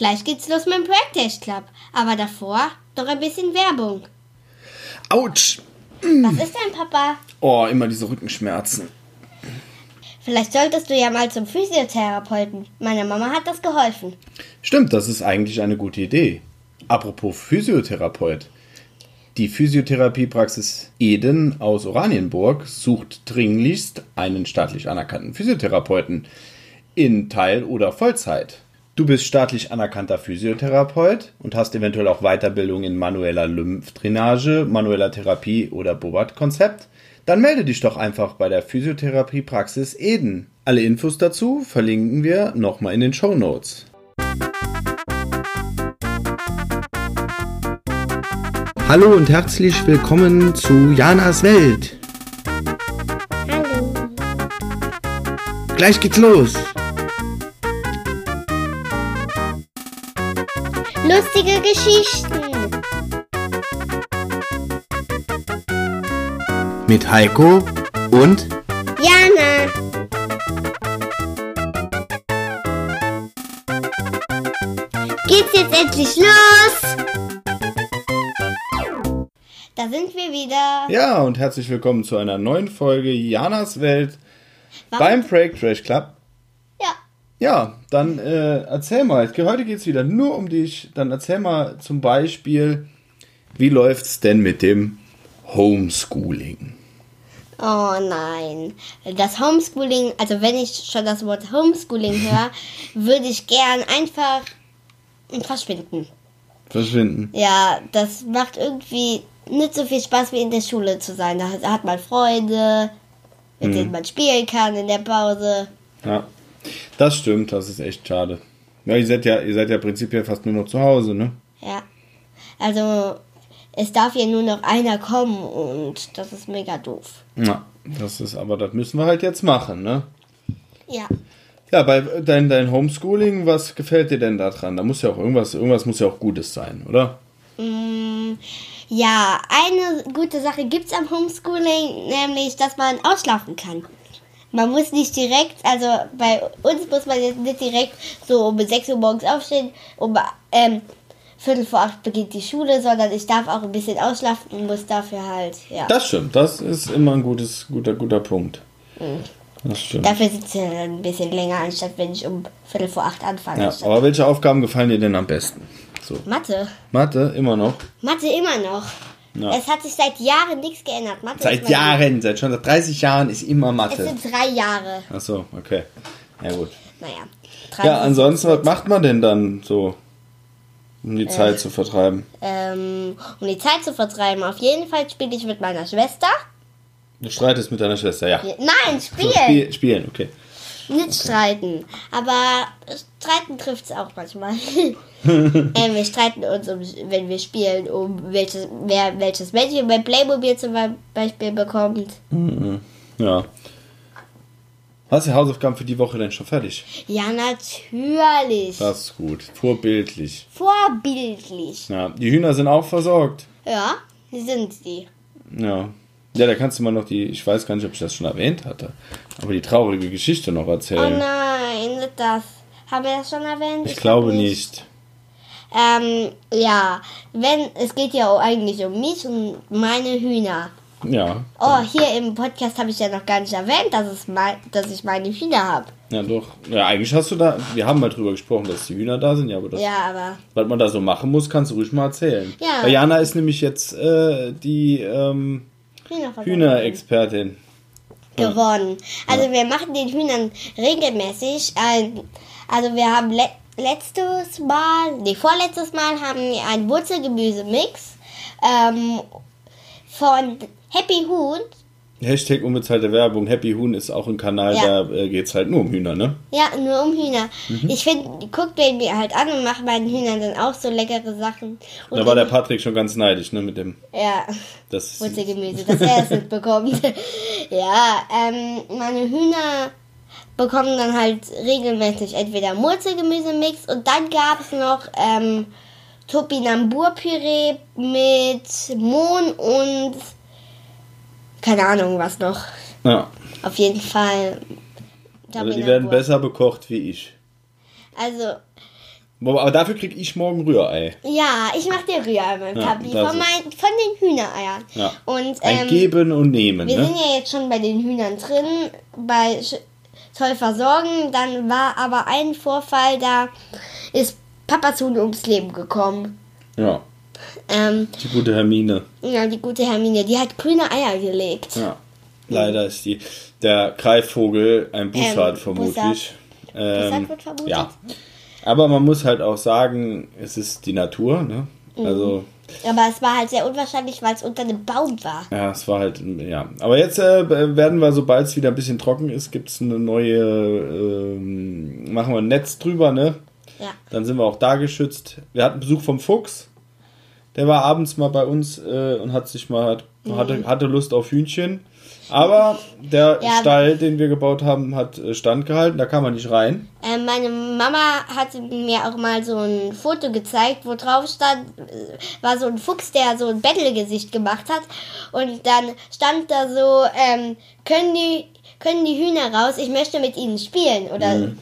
Gleich geht's los mit dem Practice Club. Aber davor noch ein bisschen Werbung. Autsch! Was ist denn, Papa? Oh, immer diese Rückenschmerzen. Vielleicht solltest du ja mal zum Physiotherapeuten. Meiner Mama hat das geholfen. Stimmt, das ist eigentlich eine gute Idee. Apropos Physiotherapeut. Die Physiotherapiepraxis Eden aus Oranienburg sucht dringlichst einen staatlich anerkannten Physiotherapeuten in Teil- oder Vollzeit. Du bist staatlich anerkannter Physiotherapeut und hast eventuell auch Weiterbildung in manueller Lymphdrainage, manueller Therapie oder Bobat-Konzept? Dann melde dich doch einfach bei der Physiotherapiepraxis Eden. Alle Infos dazu verlinken wir nochmal in den Show Notes. Hallo und herzlich willkommen zu Janas Welt. Hallo. Gleich geht's los. Lustige Geschichten. Mit Heiko und Jana. Geht's jetzt endlich los? Da sind wir wieder. ja und herzlich willkommen zu einer neuen Folge Janas Welt beim Break Trash Club. Ja. Ja, dann äh, erzähl mal. Heute geht's wieder nur um dich. Dann erzähl mal zum Beispiel, wie läuft's denn mit dem Homeschooling? Oh nein. Das Homeschooling, also wenn ich schon das Wort Homeschooling höre, würde ich gern einfach verschwinden. Verschwinden. Ja, das macht irgendwie nicht so viel Spaß wie in der Schule zu sein. Da hat- man Freunde, mit denen man spielen kann in der Pause. Ja, das stimmt. Das ist echt schade. Ja, ihr seid ja, ihr seid ja prinzipiell fast nur noch zu Hause, ne? Ja. Also, es darf ja nur noch einer kommen und das ist mega doof. Ja, das ist, aber das müssen wir halt jetzt machen, ne? Ja. Ja, bei dein, dein Homeschooling, was gefällt dir denn da dran? Da muss ja auch irgendwas, irgendwas muss ja auch Gutes sein, oder? Mm, ja, eine gute Sache gibt's am Homeschooling, nämlich, dass man ausschlafen kann. Man muss nicht direkt, also bei uns muss man jetzt nicht direkt so um 6 Uhr morgens aufstehen, um ähm, Viertel vor acht beginnt die Schule, sondern ich darf auch ein bisschen ausschlafen und muss dafür halt, ja. Das stimmt, das ist immer ein gutes, guter, guter Punkt. Das stimmt. Dafür sitze ich dann ein bisschen länger, anstatt wenn ich um Viertel vor acht anfange. Ja, aber welche Aufgaben gefallen dir denn am besten? So. Mathe. Mathe, immer noch. Mathe immer noch. Ja. Es hat sich seit Jahren nichts geändert. Mathe Seit Jahren, seit schon seit 30 Jahren ist immer Es Mathe. sind drei Jahre. Ach so, okay. Ja, gut. Naja. Ja, ansonsten, was macht man denn dann so, um die Zeit zu vertreiben? Ähm, um die Zeit zu vertreiben. Auf jeden Fall spiele ich mit meiner Schwester. Du streitest mit deiner Schwester, ja. Nein, So, spielen. Spiel, spielen, okay. Nicht streiten. Aber streiten trifft es auch manchmal. ähm, wir streiten uns, um, wenn wir spielen, um welches, wer welches Mädchen bei Playmobil zum Beispiel bekommt. Ja. Hast du die Hausaufgaben für die Woche denn schon fertig? Ja, natürlich. Das ist gut. Vorbildlich. Vorbildlich. Ja, die Hühner sind auch versorgt. Ja, sind sie? Ja. Ja, da kannst du mal noch die, ich weiß gar nicht, ob ich das schon erwähnt hatte, aber die traurige Geschichte noch Oh erzählen. nein, nicht das. Haben wir das schon erwähnt? ich glaube glaub nicht. Ähm, ja, wenn, es geht ja auch eigentlich um mich und meine Hühner. Ja. Oh, hier im Podcast habe ich ja noch gar nicht erwähnt, dass, es mein, dass ich meine Hühner habe. Ja, doch. Ja, eigentlich hast du da, wir haben mal drüber gesprochen, dass die Hühner da sind, ja, aber das, Ja, aber was man da so machen muss, kannst du ruhig mal erzählen. Ja. Weil Jana ist nämlich jetzt äh, die ähm, Hühnerexpertin. gewonnen. Also wir machen den Hühnern regelmäßig ein, also wir haben le letztes Mal, nee, vorletztes Mal haben wir einen Wurzelgemüse-Mix ähm, von Happy Huhn Hashtag unbezahlte Werbung. Happy Huhn ist auch ein Kanal, Ja. da äh, geht's halt nur um Hühner, ne? Ja, nur um Hühner. Mhm. Ich finde, guckt den mir halt an und macht meinen Hühnern dann auch so leckere Sachen. Und Da war der Patrick schon ganz neidisch, ne, mit dem. Ja, Das Wurzelgemüse, dass er es nicht bekommt. ja, ähm, meine Hühner bekommen dann halt regelmäßig entweder Wurzelgemüse-Mix und dann gab es noch ähm, Topinambur-Püree mit Mohn und keine Ahnung was noch. Ja. Auf jeden Fall. Also die werden besser bekocht wie ich. Also, Aber dafür krieg ich morgen Rührei. Ja, ich mach dir Rührei, mein Ja, Papi, von, mein, von den Hühnereiern. Ja. Und Ein ähm, Geben und Nehmen, wir ne? sind ja jetzt schon bei den Hühnern drin, bei Sch- toll versorgen. Dann war aber ein Vorfall, da ist Papas Huhn ums Leben gekommen. Ja, Ähm, die gute Hermine. ja, die gute Hermine, die hat grüne Eier gelegt. Ja. Leider ist die, der Greifvogel ein Bussard Ähm, vermutlich. Ähm, Bussard wird vermutet? Ja. Aber man muss halt auch sagen, es ist die Natur, ne? Mhm. Also, Aber es war halt sehr unwahrscheinlich, weil es unter einem Baum war. ja, es war halt, ja. Aber jetzt äh, werden wir, sobald es wieder ein bisschen trocken ist, gibt es eine neue, ähm, machen wir ein Netz drüber, ne? Ja. Dann sind wir auch da geschützt. Wir hatten Besuch vom Fuchs. Der war abends mal bei uns äh, und hat sich mal hatte, hatte Lust auf Hühnchen. Aber der Ja. Stall, den wir gebaut haben, hat äh, standgehalten. Da kann man nicht rein. Ähm, meine Mama hatte mir auch mal so ein Foto gezeigt, wo drauf stand, äh, war so ein Fuchs, der so ein Bettelgesicht gemacht hat. Und dann stand da so, ähm, können die, können die Hühner raus? Ich möchte mit ihnen spielen. Oder Mhm.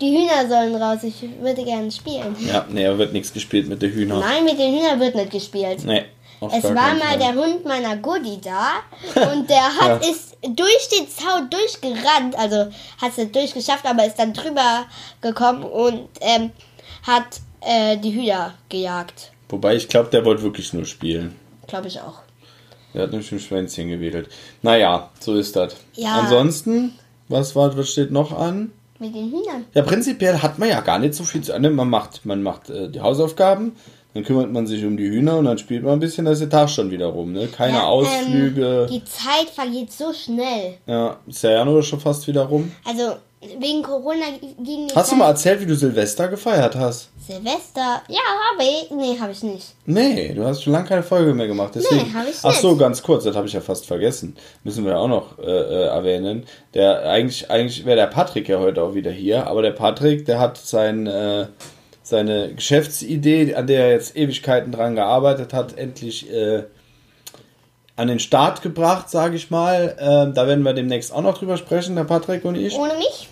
Die Hühner sollen raus, ich würde gerne spielen. Ja, nee, da wird nichts gespielt mit den Hühnern. Nein, mit den Hühnern wird nicht gespielt. Nee. Es war mal Fall. der Hund meiner Goodie da und der hat Ja. ist durch den Zaun durchgerannt, also hat es nicht durchgeschafft, aber ist dann drüber gekommen und ähm, hat äh, die Hühner gejagt, Wobei ich glaube, der wollte wirklich nur spielen. glaube ich auch. Der hat nämlich ein Schwänzchen gewedelt. Naja, so ist das. Ja. Ansonsten, was, war, was steht noch an? Mit den Hühnern. Ja, prinzipiell hat man ja gar nicht so viel zu ne? Man macht, man macht äh, die Hausaufgaben, dann kümmert man sich um die Hühner und dann spielt man ein bisschen, da ist der Tag schon wieder rum. Ne? Keine Ja, Ausflüge. Ähm, die Zeit vergeht so schnell. ja, ist der Januar schon fast wieder rum. Also wegen Corona ging die Hast du mal erzählt, wie du Silvester gefeiert hast? Silvester? Ja, habe ich. Nee, habe ich nicht. Nee, du hast schon lange keine Folge mehr gemacht. Deswegen. Nee, hab ich Ach so, nicht. ganz kurz, das habe ich ja fast vergessen. Müssen wir auch noch äh, äh, erwähnen. Der eigentlich eigentlich wäre der Patrick ja heute auch wieder hier, aber der Patrick, der hat sein äh, seine Geschäftsidee, an der er jetzt Ewigkeiten dran gearbeitet hat, endlich äh, an den Start gebracht, sage ich mal. Ähm, da werden wir demnächst auch noch drüber sprechen, der Patrick und ich. Ohne mich?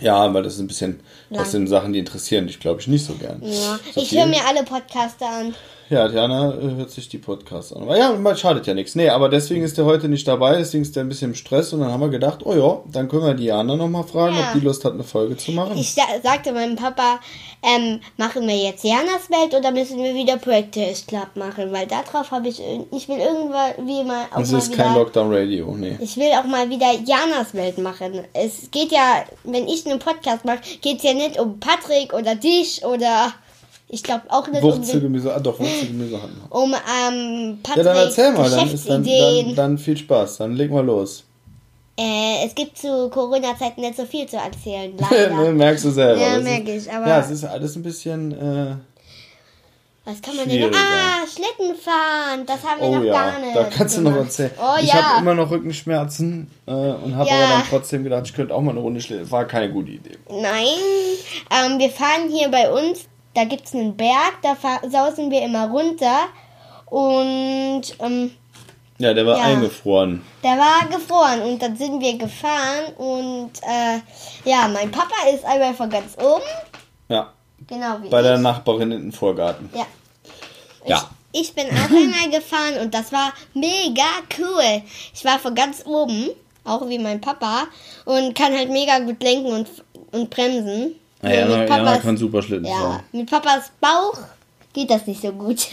Ja, weil das ist ein bisschen, das Lang. sind Sachen, die interessieren dich, glaube ich, nicht so gern. Ja. So Ich höre mir alle Podcaster an. Ja, Diana äh, hört sich die Podcasts an. Aber ja, schadet ja nichts. Nee, aber deswegen ist der heute nicht dabei, deswegen ist der ein bisschen im Stress und dann haben wir gedacht, oh ja, dann können wir Diana nochmal fragen, Ja. ob die Lust hat, eine Folge zu machen. Ich sa sagte meinem Papa, ähm, machen wir jetzt Janas Welt oder müssen wir wieder Practice Club machen? Weil darauf habe ich, ich will irgendwann wie mal auch Das mal ist wieder, kein Lockdown Radio, nee. ich will auch mal wieder Janas Welt machen. Es geht ja, wenn ich einen Podcast mache, geht es ja nicht um Patrick oder dich oder ich glaube auch nicht um, Wurzelgemüse, ah doch, Wurzelgemüse hatten wir. um ähm, Ja, Patrick dann erzähl mal, dann, ist dann, dann, dann viel Spaß, dann leg mal los. äh, es gibt zu Corona-Zeiten nicht so viel zu erzählen, ne, leider. merkst du selber. Ja, Das merk ist, ich, aber- Ja, es ist alles ein bisschen, äh, Was kann man denn noch? Ah, Schlitten fahren. Das haben wir oh noch ja, gar nicht. da kannst du noch erzählen. Oh ich ja. habe immer noch Rückenschmerzen äh, und habe Ja. aber dann trotzdem gedacht, ich könnte auch mal eine Runde schlitten. War keine gute Idee. Nein. Ähm, wir fahren hier bei uns. Da gibt es einen Berg. Da sausen wir immer runter. Und ähm, Ja, der war Ja. eingefroren. der war gefroren. Und dann sind wir gefahren. Und äh, ja, mein Papa ist einmal von ganz oben. Ja, Genau wie bei ich. der Nachbarin in den Vorgarten. Ja. Ja. Ich, ich bin auch einmal gefahren und das war mega cool. Ich war von ganz oben, auch wie mein Papa, und kann halt mega gut lenken und, und bremsen. Ja, Jana, mit, Papas, kann super Schlitten ja, fahren. mit Papas Bauch geht das nicht so gut.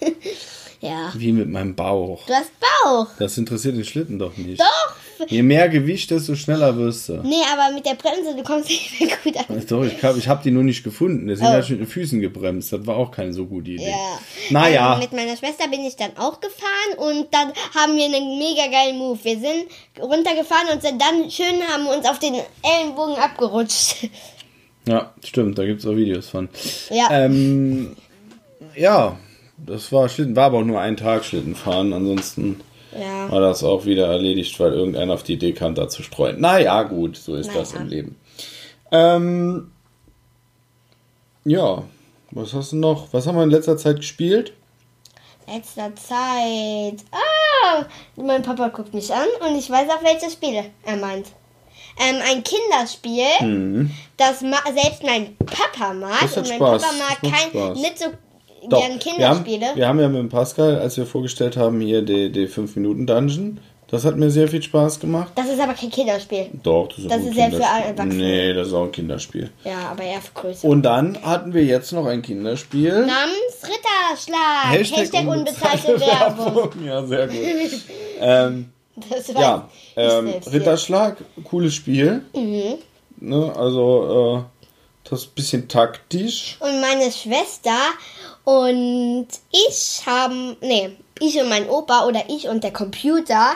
ja. Wie mit meinem Bauch. Du hast Bauch. Das interessiert den Schlitten doch nicht. Doch. Je mehr Gewicht, desto schneller wirst du. Nee, aber mit der Bremse, du kommst nicht mehr gut an. Doch, ich glaube, ich habe die nur nicht gefunden. Deswegen Oh. habe ich mit den Füßen gebremst. Das war auch keine so gute Idee. Ja. Naja. Ähm, mit meiner Schwester bin ich dann auch gefahren und dann haben wir einen mega geilen Move. Wir sind runtergefahren und sind dann schön haben uns auf den Ellenbogen abgerutscht. Ja, stimmt, da gibt es auch Videos von. Ja. Ähm, ja, das war Schlitten, war aber auch nur ein Tag Schlitten fahren. Ansonsten Ja. war das auch wieder erledigt, weil irgendeiner auf die Idee kam, da zu streuen. Naja, gut, so ist das Naja. im Leben. Ähm, ja, was hast du noch? Was haben wir in letzter Zeit gespielt? Letzter Zeit. Ah, mein Papa guckt mich an und ich weiß auch, welche Spiele er meint. Ähm, ein Kinderspiel, das ma selbst mein Papa mag. Das hat und mein Spaß, Papa das mag kein, Spaß. nicht so Doch, gern wir Kinderspiele. haben, wir haben ja mit dem Pascal, als wir vorgestellt haben, hier die, die 5-Minuten-Dungeon, das hat mir sehr viel Spaß gemacht. Das ist aber kein Kinderspiel. Doch, das ist, Das ist ja für Erwachsene. Nee, das ist auch ein Kinderspiel. Ja, aber eher für größere. Und dann hatten wir jetzt noch ein Kinderspiel. Namens Ritterschlag. Hashtag, unbezahlte Werbung. Ja, sehr gut. ähm, Das ja, ich ähm, Ritterschlag, cooles Spiel. Mhm. Ne, also, äh, das ist ein bisschen taktisch. Und meine Schwester und ich haben, nee, ich und mein Opa oder ich und der Computer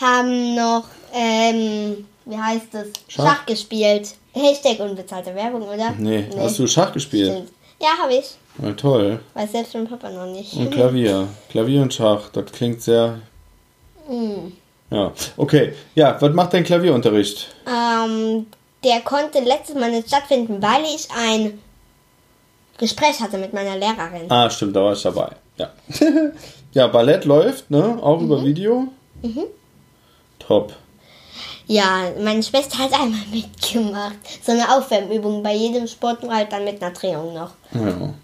haben noch, ähm, wie heißt es, Schach? Schach, gespielt. Hashtag unbezahlte Werbung, oder? Nee, hast du Schach gespielt? Stimmt. Ja, habe ich. Ja, toll. Weiß selbst mein Papa noch nicht. Und Klavier. Klavier und Schach, das klingt sehr. Mhm. Ja, okay. Ja, was macht dein Klavierunterricht? Ähm, der konnte letztes Mal nicht stattfinden, weil ich ein Gespräch hatte mit meiner Lehrerin. Ah, stimmt, da war ich dabei. Ja. ja, Ballett läuft, ne? Auch Mhm. über Video. Top. Ja, meine Schwester hat einmal mitgemacht. So eine Aufwärmübung bei jedem Sport halt dann mit einer Drehung noch. Ja.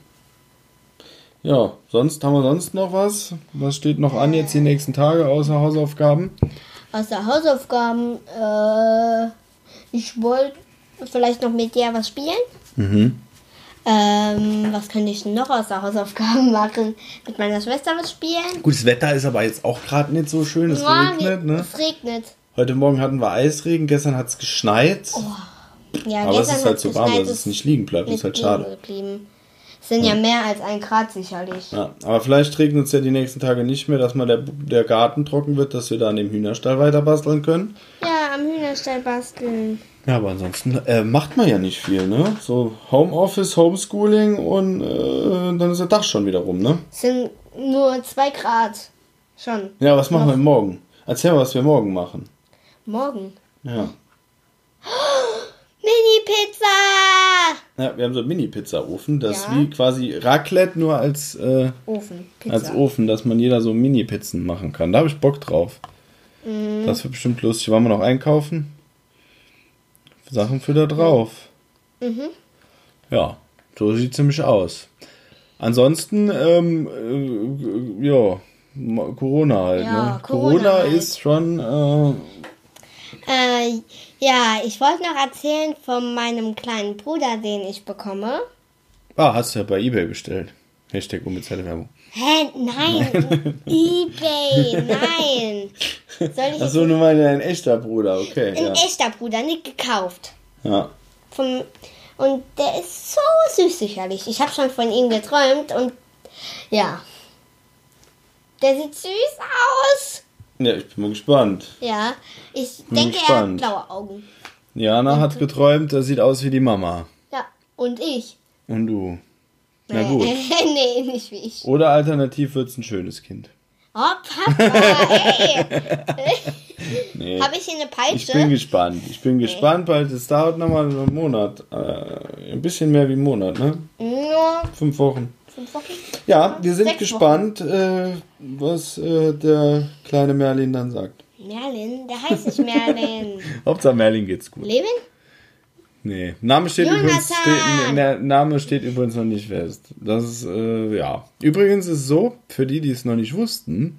Ja, sonst haben wir sonst noch was? Was steht noch an jetzt die nächsten Tage außer Hausaufgaben? Außer Hausaufgaben, äh, ich wollte vielleicht noch mit dir was spielen. Mhm. Ähm, was könnte ich noch außer Hausaufgaben machen? Mit meiner Schwester was spielen? Gutes Wetter ist aber jetzt auch gerade nicht so schön. Es Ja, regnet, ne? Es regnet. Heute Morgen hatten wir Eisregen, gestern hat es geschneit. Ja, aber es ist halt so warm, dass es nicht liegen bleibt. Das ist halt schade. Geblieben. Sind ja mehr als ein Grad sicherlich. Ja, aber vielleicht regnet es ja die nächsten Tage nicht mehr, dass mal der, der Garten trocken wird, dass wir da an dem Hühnerstall weiter basteln können. Ja, am Hühnerstall basteln. Ja, aber ansonsten äh, macht man ja nicht viel, ne? So Homeoffice, Homeschooling und äh, dann ist der Dach schon wieder rum, ne? Es sind nur zwei Grad. Schon. Ja, was machen wir morgen? Erzähl mal, was wir morgen machen. Morgen. Ja. Mini-Pizza! Ja, wir haben so einen Mini-Pizza-Ofen. Das ist Ja. wie quasi Raclette, nur als, äh, Ofen. Pizza. als Ofen, dass man jeder so Mini-Pizzen machen kann. Da habe ich Bock drauf. Mhm. Das wird bestimmt lustig. Wollen wir noch einkaufen? Sachen für da drauf. Mhm. Ja, so sieht es nämlich aus. Ansonsten, ähm, äh, ja, Corona halt. Ja, ne? Corona Corona halt. ist schon, äh, Äh, ja, ich wollte noch erzählen von meinem kleinen Bruder, den ich bekomme. ah, hast du ja bei Ebay bestellt. Hashtag unbezahlte Werbung. Hä? Nein! Ebay! Nein! Soll ich Achso, nur mal dein echter Bruder, okay. ein Ja. echter Bruder, nicht gekauft. ja. Vom, und der ist so süß sicherlich. Ich habe schon von ihm geträumt und ja. Der sieht süß aus. Ja, ich bin mal gespannt. Ja, ich denke, er hat gespannt. blaue Augen. Jana hat geträumt, er sieht aus wie die Mama. Ja, und ich. Und du. Na gut. nee, nicht wie ich. Oder alternativ wird's ein schönes Kind. Oh, Papa, ey. Nee. Habe ich hier eine Ich bin Peitsche? gespannt. Ich bin gespannt, weil das dauert nochmal einen Monat. Äh, ein bisschen mehr wie einen Monat, ne? Nur Fünf Wochen. Fünf Wochen. Ja, wir sind Sechs gespannt, äh, was äh, der kleine Merlin dann sagt. Merlin, der heißt nicht Merlin. Hauptsache Merlin geht's gut. Levin? Nee, Name steht, Jonathan! übrigens, steht, der Name steht übrigens noch nicht fest. Das ist, äh, ja. Übrigens ist es so, für die, die es noch nicht wussten,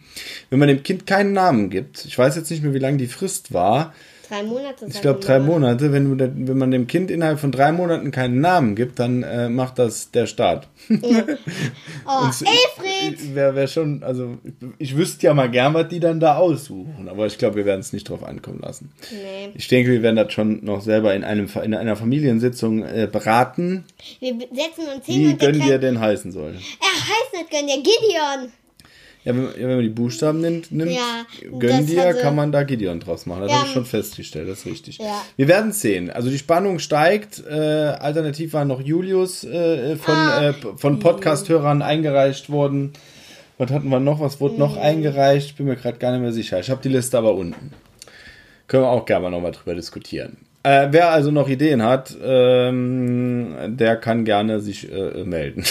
wenn man dem Kind keinen Namen gibt, ich weiß jetzt nicht mehr, wie lange die Frist war, Drei Monate. ich glaube drei. Monate, wenn, du, wenn man dem Kind innerhalb von drei Monaten keinen Namen gibt, dann äh, macht das der Staat. Oh, Und- Elfried! Wäre wär schon, also ich wüsste ja mal gern, was die dann da aussuchen, aber ich glaube, wir werden es nicht drauf ankommen lassen. Nee. Ich denke, wir werden das schon noch selber in, einem, in einer Familiensitzung äh, beraten, Wir setzen uns hin wie und Gönn dir denn heißen soll. Er heißt nicht Gönn dir, Gideon. Ja, wenn, wenn man die Buchstaben nimmt, nimmt Ja, Gönn dir, hatte- kann man da Gideon draus machen. Das Ja, habe ich schon festgestellt, das ist richtig. Ja. Wir werden es sehen. Also die Spannung steigt. Äh, alternativ war noch Julius äh, von, Ah. äh, von Podcast-Hörern eingereicht worden. Was hatten wir noch? Was wurde Mhm. noch eingereicht? Bin mir gerade gar nicht mehr sicher. Ich habe die Liste aber unten. Können wir auch gerne mal nochmal drüber diskutieren. Äh, wer also noch Ideen hat, ähm, der kann gerne sich äh, melden.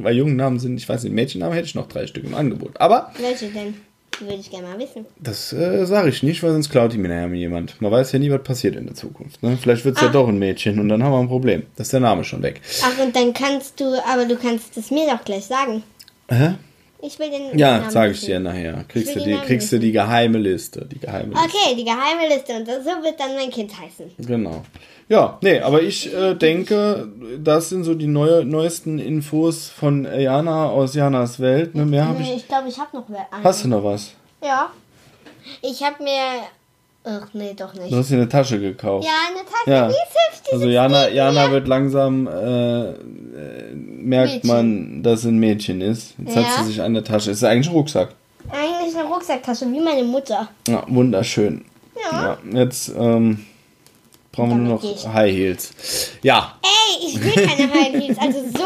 Bei jungen Namen sind, ich weiß nicht, Mädchennamen hätte ich noch drei Stück im Angebot. Aber Welche denn? Würde ich gerne mal wissen. Das äh, sage ich nicht, weil sonst klaut die mir nachher jemand. Man weiß ja nie, was passiert in der Zukunft. Ne? Vielleicht wird es ja Ah. doch ein Mädchen und dann haben wir ein Problem. Das ist der Name schon weg. Ach, und dann kannst du, aber du kannst es mir doch gleich sagen. Hä? Ich will den Ja, Namen sage ich dir nachher. Kriegst du die, kriegst du die geheime Liste. Die geheime Liste. Okay, die geheime Liste und so wird dann mein Kind heißen. Genau. Ja, nee, aber ich äh, denke, das sind so die neue, neuesten Infos von Jana aus Janas Welt. Ne, mehr habe Nee, ich. ich glaube, ich habe noch einen. Hast du noch was? Ja. Ich habe mir. Ach nee, doch nicht. Du hast dir eine Tasche gekauft. Ja, eine Tasse, Ja. die ist die Also Jana, Jana wird langsam, äh, äh, merkt Mädchen. man, dass sie ein Mädchen ist. Jetzt hat Ja. sie sich eine Tasche. Ist eigentlich ein Rucksack. Eigentlich eine Rucksacktasche, wie meine Mutter. Ja, wunderschön. Ja. Ja, jetzt ähm, brauchen wir nur noch ich. High Heels. Ja. Ey, ich will keine High Heels. Also so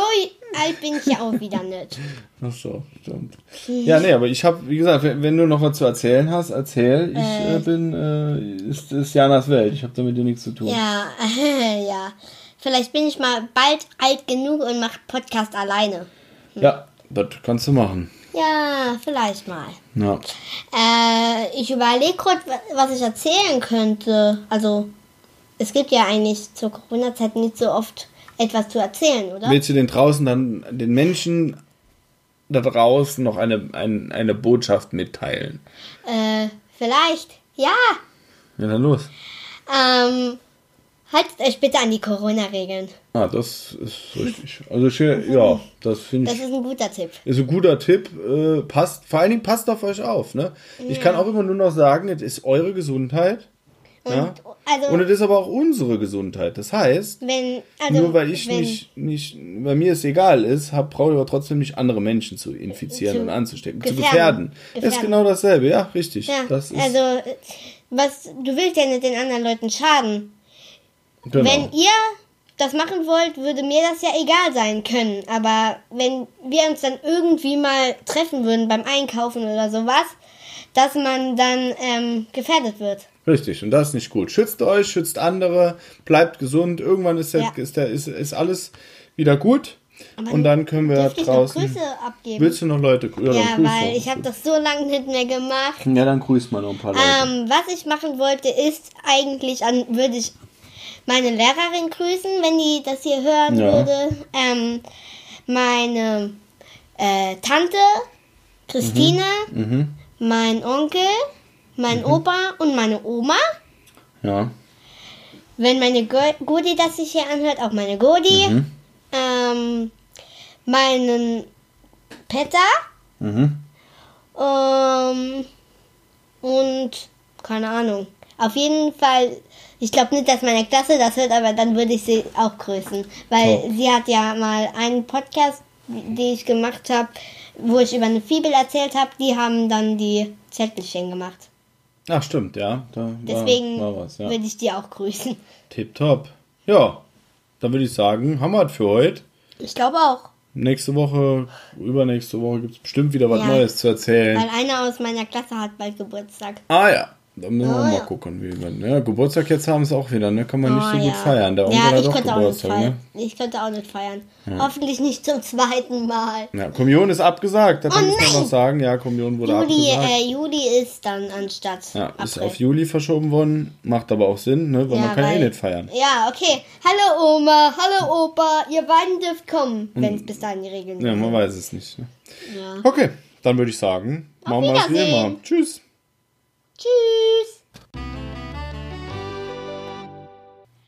alt bin ich ja auch wieder nicht. Ach so, stimmt. Ja, nee, aber ich habe, wie gesagt, wenn, wenn du noch was zu erzählen hast, erzähl. Ich äh, bin, äh, ist, ist Janas Welt. Ich habe damit dir nichts zu tun. Ja, ja. Vielleicht bin ich mal bald alt genug und mache Podcast alleine. Ja, das kannst du machen. Ja, vielleicht mal. Ja. Äh, ich überlege gerade, was ich erzählen könnte. Also, es gibt ja eigentlich zur Corona-Zeit nicht so oft etwas zu erzählen, oder? Willst du den draußen dann, den Menschen da draußen noch eine, ein, eine Botschaft mitteilen? Äh, vielleicht. Ja. Ja, dann los. Ähm, haltet euch bitte an die Corona-Regeln. Ah, das ist richtig. Also, ich, ja, das finde Das ich. ist ein guter Tipp. Ist ein guter Tipp. Äh, passt, vor allen Dingen passt auf euch auf. Ne? Ich kann auch immer nur noch sagen, es ist eure Gesundheit. ja? Also- Und es ist aber auch unsere Gesundheit. Das heißt, Wenn, also, nur weil ich wenn, nicht, nicht, bei mir es egal ist, hab, brauche ich aber trotzdem nicht andere Menschen zu infizieren Zu und anzustecken, zu gefährden. gefährden. Das ist Gefährden. genau dasselbe, ja, richtig. Ja, das ist, also, was, du willst ja nicht den anderen Leuten schaden. genau. Wenn ihr das machen wollt, würde mir das ja egal sein können. Aber wenn wir uns dann irgendwie mal treffen würden beim Einkaufen oder sowas, dass man dann ähm, gefährdet wird. Richtig, und das ist nicht gut. Schützt euch, schützt andere, bleibt gesund. Irgendwann ist, der, Ja. ist, der, ist, ist alles wieder gut. Aber und dann können wir Dürfte ich noch draußen. Grüße abgeben? Willst du noch Leute grü- ja, dann ja, weil ich habe das so lange nicht mehr gemacht. Ja, dann grüß mal noch ein paar Leute. Ähm, was ich machen wollte, ist eigentlich, an, würde ich meine Lehrerin grüßen, wenn die das hier hören Ja. würde. Ähm, meine äh, Tante, Christine, Mhm. mein Onkel, mein Opa und meine Oma. ja. Wenn meine Go- Godi das sich hier anhört, auch meine Godi. Mhm. Ähm, meinen Petter. Mhm. Ähm, und keine Ahnung. Auf jeden Fall, ich glaube nicht, dass meine Klasse das hört, aber dann würde ich sie auch grüßen. Weil Oh. sie hat ja mal einen Podcast, den ich gemacht habe, wo ich über eine Fibel erzählt habe, die haben dann die Zettelchen gemacht. Ach, stimmt, ja. Da Deswegen war, war was, ja. würde ich die auch grüßen. Tipptopp. Ja, dann würde ich sagen, haben wir für heute. Ich glaube auch. Nächste Woche, übernächste Woche gibt es bestimmt wieder was Ja. Neues zu erzählen. Weil einer aus meiner Klasse hat bald Geburtstag. Ah ja, da müssen wir Oh, mal ja. gucken, wie man. Ja, Geburtstag jetzt haben es auch wieder, ne? Kann man nicht Oh, so gut ja. feiern. Der Onkel ja, hat ich auch könnte auch nicht Geburtstag, feiern. ne? Ich könnte auch nicht feiern. Hoffentlich nicht zum zweiten Mal. Ja, Kommunion ist abgesagt, das Oh man nein! noch sagen. Ja, Kommunion wurde Juli, abgesagt. äh, Juli ist dann anstatt. ja, ist April. auf Juli verschoben worden. Macht aber auch Sinn, ne? Weil Ja, man kann weil- eh nicht feiern. Ja, okay. Hallo Oma, hallo Opa, ihr beiden dürft kommen, wenn es bis dahin die Regeln Ja, sind. man weiß es nicht. Ne? Ja. Okay, dann würde ich sagen, machen wir es wie immer. Tschüss. Tschüss.